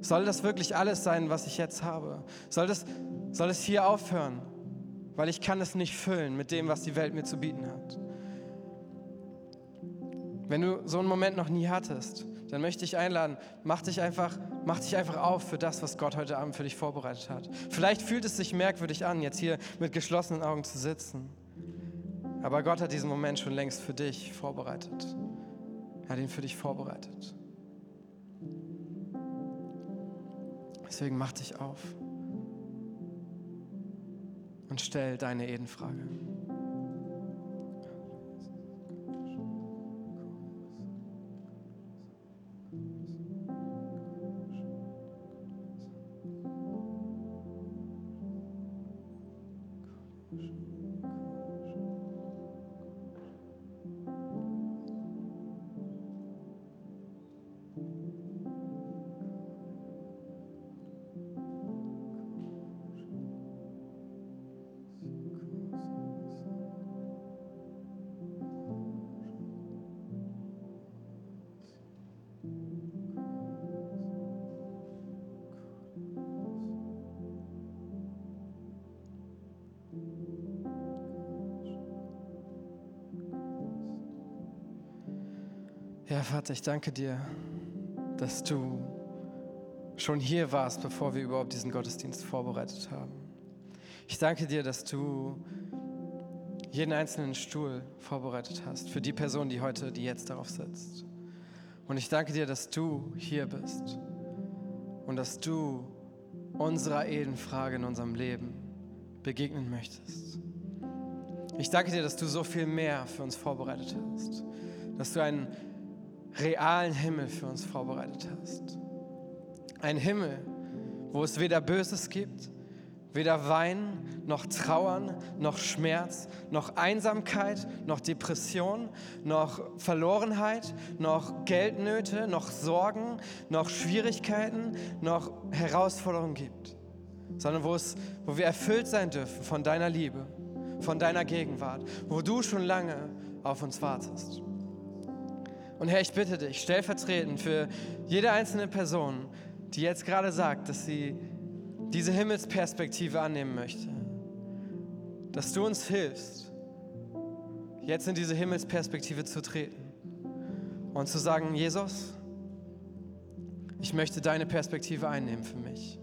Soll das wirklich alles sein, was ich jetzt habe? Soll das, soll es hier aufhören? Weil ich kann es nicht füllen mit dem, was die Welt mir zu bieten hat. Wenn du so einen Moment noch nie hattest, dann möchte ich einladen, mach dich einfach, mach dich einfach auf für das, was Gott heute Abend für dich vorbereitet hat. Vielleicht fühlt es sich merkwürdig an, jetzt hier mit geschlossenen Augen zu sitzen. Aber Gott hat diesen Moment schon längst für dich vorbereitet. Er hat ihn für dich vorbereitet. Deswegen mach dich auf und stell deine Edenfrage. Ja, Vater, ich danke dir, dass du schon hier warst, bevor wir überhaupt diesen Gottesdienst vorbereitet haben. Ich danke dir, dass du jeden einzelnen Stuhl vorbereitet hast für die Person, die heute, die jetzt darauf sitzt. Und ich danke dir, dass du hier bist und dass du unserer Edenfrage in unserem Leben begegnen möchtest. Ich danke dir, dass du so viel mehr für uns vorbereitet hast, dass du einen realen Himmel für uns vorbereitet hast. Ein Himmel, wo es weder Böses gibt, weder Wein, noch Trauern, noch Schmerz, noch Einsamkeit, noch Depression, noch Verlorenheit, noch Geldnöte, noch Sorgen, noch Schwierigkeiten, noch Herausforderungen gibt, sondern wo, es, wo wir erfüllt sein dürfen von deiner Liebe, von deiner Gegenwart, wo du schon lange auf uns wartest. Und Herr, ich bitte dich, stellvertretend für jede einzelne Person, die jetzt gerade sagt, dass sie diese Himmelsperspektive annehmen möchte, dass du uns hilfst, jetzt in diese Himmelsperspektive zu treten und zu sagen, Jesus, ich möchte deine Perspektive einnehmen für mich.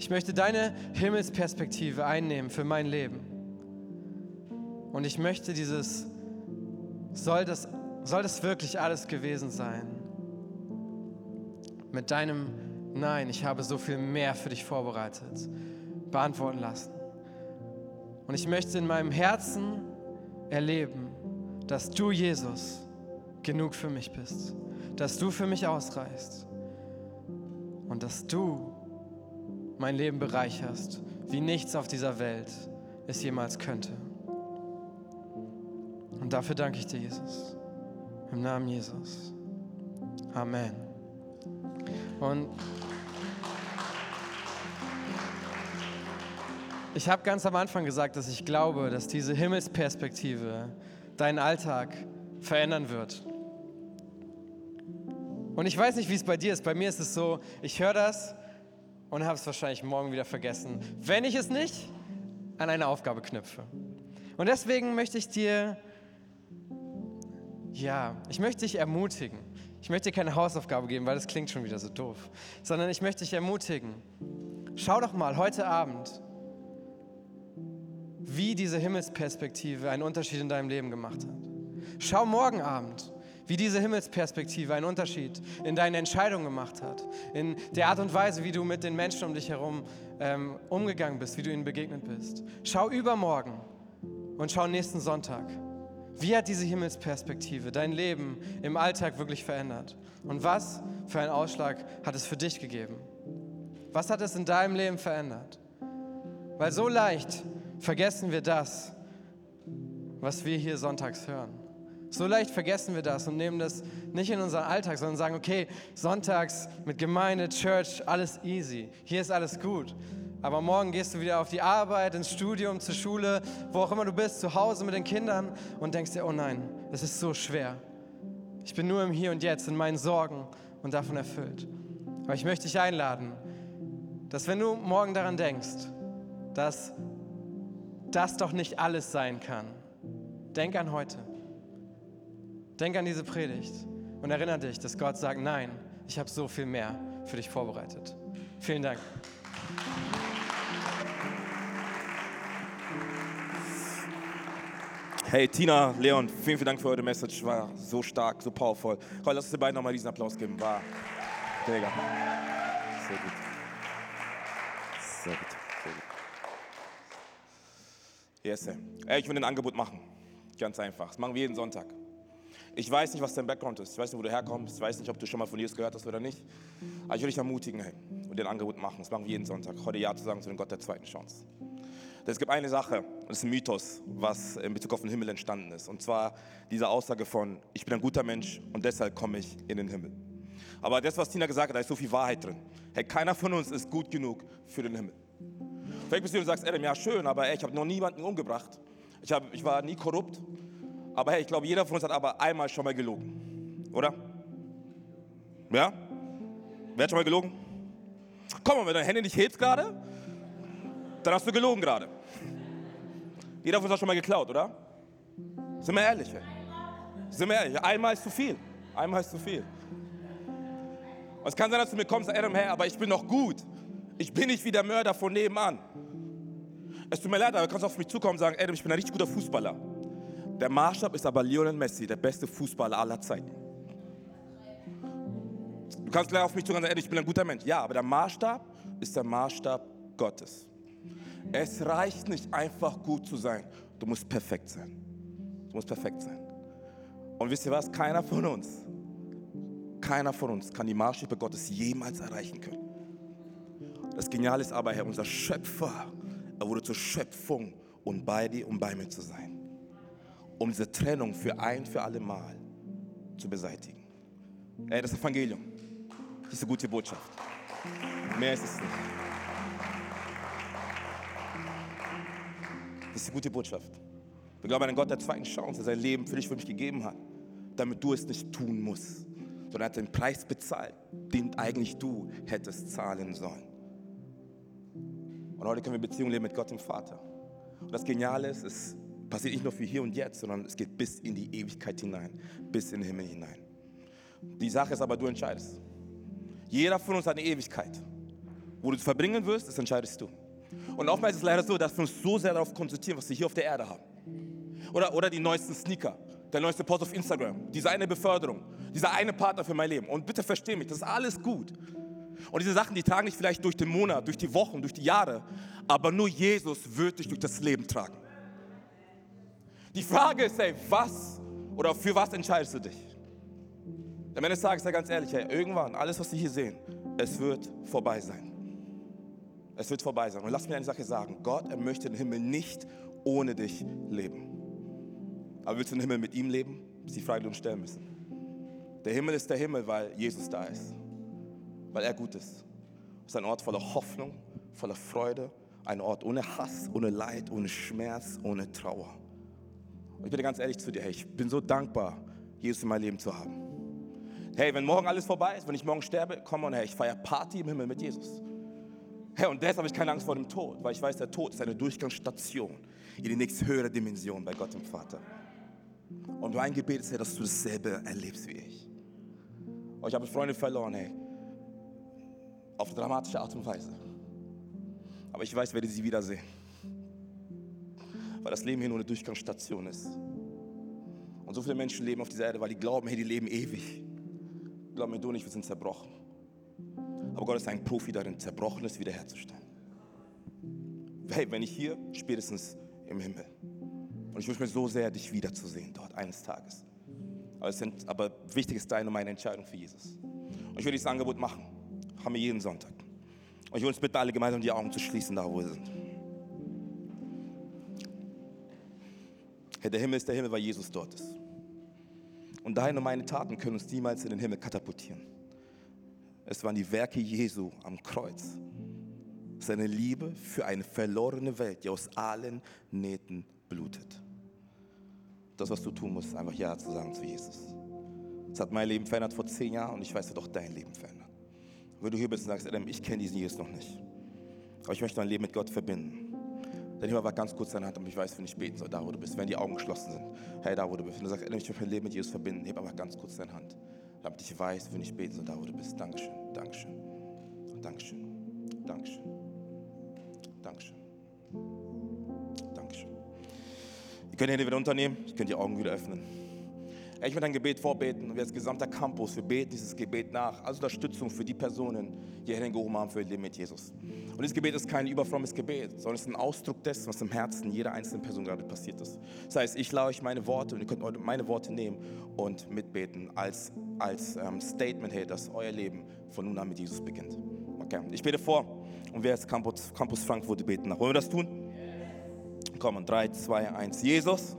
Ich möchte deine Himmelsperspektive einnehmen für mein Leben. Und ich möchte dieses, soll das, soll das wirklich alles gewesen sein? Mit deinem Nein, ich habe so viel mehr für dich vorbereitet, beantworten lassen. Und ich möchte in meinem Herzen erleben, dass du, Jesus, genug für mich bist, dass du für mich ausreichst und dass du mein Leben bereicherst, wie nichts auf dieser Welt es jemals könnte. Und dafür danke ich dir, Jesus. Im Namen Jesus. Amen. Und ich habe ganz am Anfang gesagt, dass ich glaube, dass diese Himmelsperspektive deinen Alltag verändern wird. Und ich weiß nicht, wie es bei dir ist. Bei mir ist es so, ich höre das und habe es wahrscheinlich morgen wieder vergessen, wenn ich es nicht an eine Aufgabe knüpfe. Und deswegen möchte ich dir, ja, ich möchte dich ermutigen. Ich möchte dir keine Hausaufgabe geben, weil das klingt schon wieder so doof, sondern ich möchte dich ermutigen. Schau doch mal heute Abend, wie diese Himmelsperspektive einen Unterschied in deinem Leben gemacht hat. Schau morgen Abend, wie diese Himmelsperspektive einen Unterschied in deinen Entscheidungen gemacht hat, in der Art und Weise, wie du mit den Menschen um dich herum ähm, umgegangen bist, wie du ihnen begegnet bist. Schau übermorgen und schau nächsten Sonntag. Wie hat diese Himmelsperspektive dein Leben im Alltag wirklich verändert? Und was für einen Ausschlag hat es für dich gegeben? Was hat es in deinem Leben verändert? Weil so leicht vergessen wir das, was wir hier sonntags hören. So leicht vergessen wir das und nehmen das nicht in unseren Alltag, sondern sagen, okay, sonntags mit Gemeinde, Church, alles easy. Hier ist alles gut. Aber morgen gehst du wieder auf die Arbeit, ins Studium, zur Schule, wo auch immer du bist, zu Hause mit den Kindern und denkst dir, oh nein, es ist so schwer. Ich bin nur im Hier und Jetzt, in meinen Sorgen und davon erfüllt. Aber ich möchte dich einladen, dass wenn du morgen daran denkst, dass das doch nicht alles sein kann, denk an heute. Denk an diese Predigt und erinnere dich, dass Gott sagt, nein, ich habe so viel mehr für dich vorbereitet. Vielen Dank. Hey Tina, Leon, vielen, vielen Dank für eure Message. War so stark, so powerful. Komm, lass uns den beiden nochmal diesen Applaus geben. War mega. Sehr gut. Sehr gut. Sehr gut. Yes, sir. Ey, ich will ein Angebot machen. Ganz einfach. Das machen wir jeden Sonntag. Ich weiß nicht, was dein Background ist. Ich weiß nicht, wo du herkommst. Ich weiß nicht, ob du schon mal von Jesus gehört hast oder nicht. Aber ich will dich ermutigen, hey, und dir ein Angebot machen. Das machen wir jeden Sonntag. Heute Ja zu sagen zu dem Gott der zweiten Chance. Es gibt eine Sache, das ist ein Mythos, was in Bezug auf den Himmel entstanden ist. Und zwar diese Aussage von, ich bin ein guter Mensch und deshalb komme ich in den Himmel. Aber das, was Tina gesagt hat, da ist so viel Wahrheit drin. Hey, keiner von uns ist gut genug für den Himmel. Vielleicht bist du und sagst, Adam, ja schön, aber ey, ich habe noch niemanden umgebracht. Ich, hab, ich war nie korrupt. Aber hey, ich glaube, jeder von uns hat aber einmal schon mal gelogen. Oder? Ja? Wer hat schon mal gelogen? Komm mal, wenn deine Hände nicht hebst gerade, dann hast du gelogen gerade. Jeder von uns hat schon mal geklaut, oder? Sind wir ehrlich? Sind wir ehrlich? Einmal ist zu viel. Einmal ist zu viel. Und es kann sein, dass du mir kommst, Adam, hey, aber ich bin noch gut. Ich bin nicht wie der Mörder von nebenan. Es tut mir leid, aber du kannst auf mich zukommen und sagen, Adam, ich bin ein richtig guter Fußballer. Der Maßstab ist aber Lionel Messi, der beste Fußballer aller Zeiten. Du kannst gleich auf mich zuhören und sagen, ich bin ein guter Mensch. Ja, aber der Maßstab ist der Maßstab Gottes. Es reicht nicht einfach gut zu sein. Du musst perfekt sein. Du musst perfekt sein. Und wisst ihr was? Keiner von uns, keiner von uns kann die Maßstäbe Gottes jemals erreichen können. Das Geniale ist aber, Herr, unser Schöpfer, er wurde zur Schöpfung, um bei dir und bei mir zu sein. Um diese Trennung für ein, für alle Mal zu beseitigen. Ey, das Evangelium. Das ist eine gute Botschaft. Mehr ist es nicht. Das ist eine gute Botschaft. Wir glauben an einen Gott der zweiten Chance, der sein Leben für dich, für mich gegeben hat, damit du es nicht tun musst, sondern er hat den Preis bezahlt, den eigentlich du hättest zahlen sollen. Und heute können wir Beziehung leben mit Gott dem Vater. Und das Geniale ist, es passiert nicht nur für hier und jetzt, sondern es geht bis in die Ewigkeit hinein, bis in den Himmel hinein. Die Sache ist aber, du entscheidest. Jeder von uns hat eine Ewigkeit. Wo du es verbringen wirst, das entscheidest du. Und oftmals ist es leider so, dass wir uns so sehr darauf konzentrieren, was wir hier auf der Erde haben. Oder, oder die neuesten Sneaker, der neueste Post auf Instagram, diese eine Beförderung, dieser eine Partner für mein Leben. Und bitte versteh mich, das ist alles gut. Und diese Sachen, die tragen dich vielleicht durch den Monat, durch die Wochen, durch die Jahre, aber nur Jesus wird dich durch das Leben tragen. Die Frage ist, hey, was oder für was entscheidest du dich? Am Ende des Tages, sei ganz ehrlich, hey, irgendwann, alles, was Sie hier sehen, es wird vorbei sein. Es wird vorbei sein. Und lass mir eine Sache sagen: Gott, er möchte den Himmel nicht ohne dich leben. Aber willst du den Himmel mit ihm leben? Das ist die Frage, die wir uns stellen müssen. Der Himmel ist der Himmel, weil Jesus da ist. Weil er gut ist. Es ist ein Ort voller Hoffnung, voller Freude. Ein Ort ohne Hass, ohne Leid, ohne Schmerz, ohne Trauer. Und ich bin ganz ehrlich zu dir, hey, ich bin so dankbar, Jesus in meinem Leben zu haben. Hey, wenn morgen alles vorbei ist, wenn ich morgen sterbe, komm und hey, ich feiere Party im Himmel mit Jesus. Hey, und deshalb habe ich keine Angst vor dem Tod, weil ich weiß, der Tod ist eine Durchgangsstation in die nächste höhere Dimension bei Gott dem Vater. Und mein Gebet ist ja, dass du dasselbe erlebst wie ich. Und ich habe Freunde verloren, hey. Auf dramatische Art und Weise. Aber ich weiß, ich werde sie wiedersehen. Weil das Leben hier nur eine Durchgangsstation ist. Und so viele Menschen leben auf dieser Erde, weil die glauben, hey, die leben ewig. Glaub mir du nicht, wir sind zerbrochen. Aber Gott ist ein Profi darin, Zerbrochenes wiederherzustellen. Hey, wenn ich hier, spätestens im Himmel. Und ich wünsche mir so sehr, dich wiederzusehen dort eines Tages. Aber, sind, aber wichtig ist deine und meine Entscheidung für Jesus. Und ich würde dieses Angebot machen. Haben wir jeden Sonntag. Und ich würde uns bitten, alle gemeinsam die Augen zu schließen, da wo wir sind. Hey, der Himmel ist der Himmel, weil Jesus dort ist. Und deine und meine Taten können uns niemals in den Himmel katapultieren. Es waren die Werke Jesu am Kreuz. Seine Liebe für eine verlorene Welt, die aus allen Nähten blutet. Das, was du tun musst, ist einfach Ja zu sagen zu Jesus. Es hat mein Leben verändert vor zehn Jahren und ich weiß, es wird auch dein Leben verändern. Wenn du hier bist und sagst, Adam, ich kenne diesen Jesus noch nicht, aber ich möchte mein Leben mit Gott verbinden. Dann hier mal ganz kurz deine Hand, damit ich weiß, wenn ich beten soll, da wo du bist, wenn die Augen geschlossen sind. Hey, da wo du bist. Wenn du sagst, Adam, ich möchte mein Leben mit Jesus verbinden, heb aber ganz kurz deine Hand, damit ich weiß, wenn ich beten soll, da wo du bist. Dankeschön, Dankeschön, Dankeschön, Dankeschön, Dankeschön, Dankeschön. Ihr könnt die Hände wieder unternehmen, ihr könnt die Augen wieder öffnen. Ich möchte ein Gebet vorbeten und wir als gesamter Campus, wir beten dieses Gebet nach als Unterstützung für die Personen, die hingehoben haben für ihr Leben mit Jesus. Und dieses Gebet ist kein überfrommes Gebet, sondern es ist ein Ausdruck dessen, was im Herzen jeder einzelnen Person gerade passiert ist. Das heißt, ich laue euch meine Worte und ihr könnt meine Worte nehmen und mitbeten als, als ähm, Statement, hey, dass euer Leben von nun an mit Jesus beginnt. Okay, ich bete vor und wir als Campus, Campus Frankfurt beten nach. Wollen wir das tun? Kommen, 3, 2, 1. Jesus,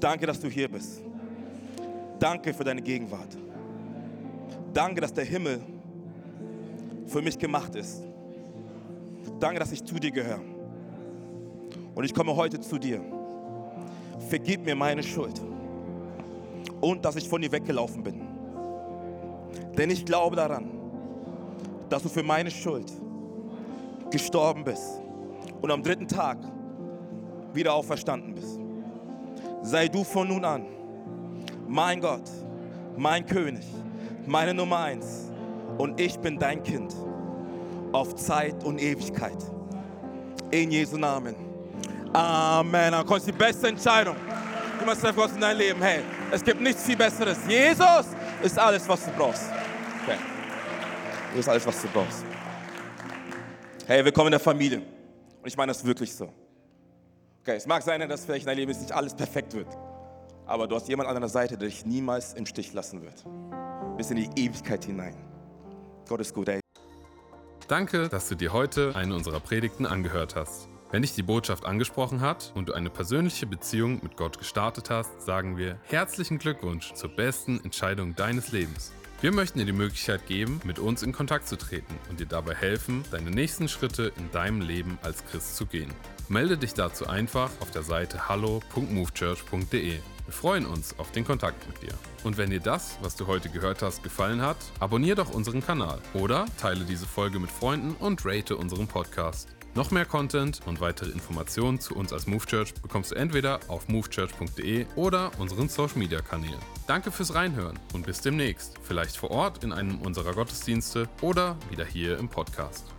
danke, dass du hier bist. Danke für deine Gegenwart. Danke, dass der Himmel für mich gemacht ist. Danke, dass ich zu dir gehöre. Und ich komme heute zu dir. Vergib mir meine Schuld und dass ich von dir weggelaufen bin. Denn ich glaube daran, dass du für meine Schuld gestorben bist und am dritten Tag wieder auferstanden bist. Sei du von nun an mein Gott, mein König, meine Nummer eins. Und ich bin dein Kind auf Zeit und Ewigkeit. In Jesu Namen. Amen. Dann kommt die beste Entscheidung. Du machst Gott in dein Leben. Hey, es gibt nichts viel Besseres. Jesus ist alles, was du brauchst. Okay. Du hast alles, was du brauchst. Hey, willkommen in der Familie. Und ich meine das wirklich so. Okay, es mag sein, dass vielleicht in deinem Leben nicht alles perfekt wird. Aber du hast jemanden an deiner Seite, der dich niemals im Stich lassen wird. Bis in die Ewigkeit hinein. Gott ist gut, ey. Danke, dass du dir heute eine unserer Predigten angehört hast. Wenn dich die Botschaft angesprochen hat und du eine persönliche Beziehung mit Gott gestartet hast, sagen wir herzlichen Glückwunsch zur besten Entscheidung deines Lebens. Wir möchten dir die Möglichkeit geben, mit uns in Kontakt zu treten und dir dabei helfen, deine nächsten Schritte in deinem Leben als Christ zu gehen. Melde dich dazu einfach auf der Seite hallo.movechurch.de. Wir freuen uns auf den Kontakt mit dir. Und wenn dir das, was du heute gehört hast, gefallen hat, abonniere doch unseren Kanal oder teile diese Folge mit Freunden und rate unseren Podcast. Noch mehr Content und weitere Informationen zu uns als Move Church bekommst du entweder auf movechurch.de oder unseren Social Media Kanälen. Danke fürs Reinhören und bis demnächst. Vielleicht vor Ort in einem unserer Gottesdienste oder wieder hier im Podcast.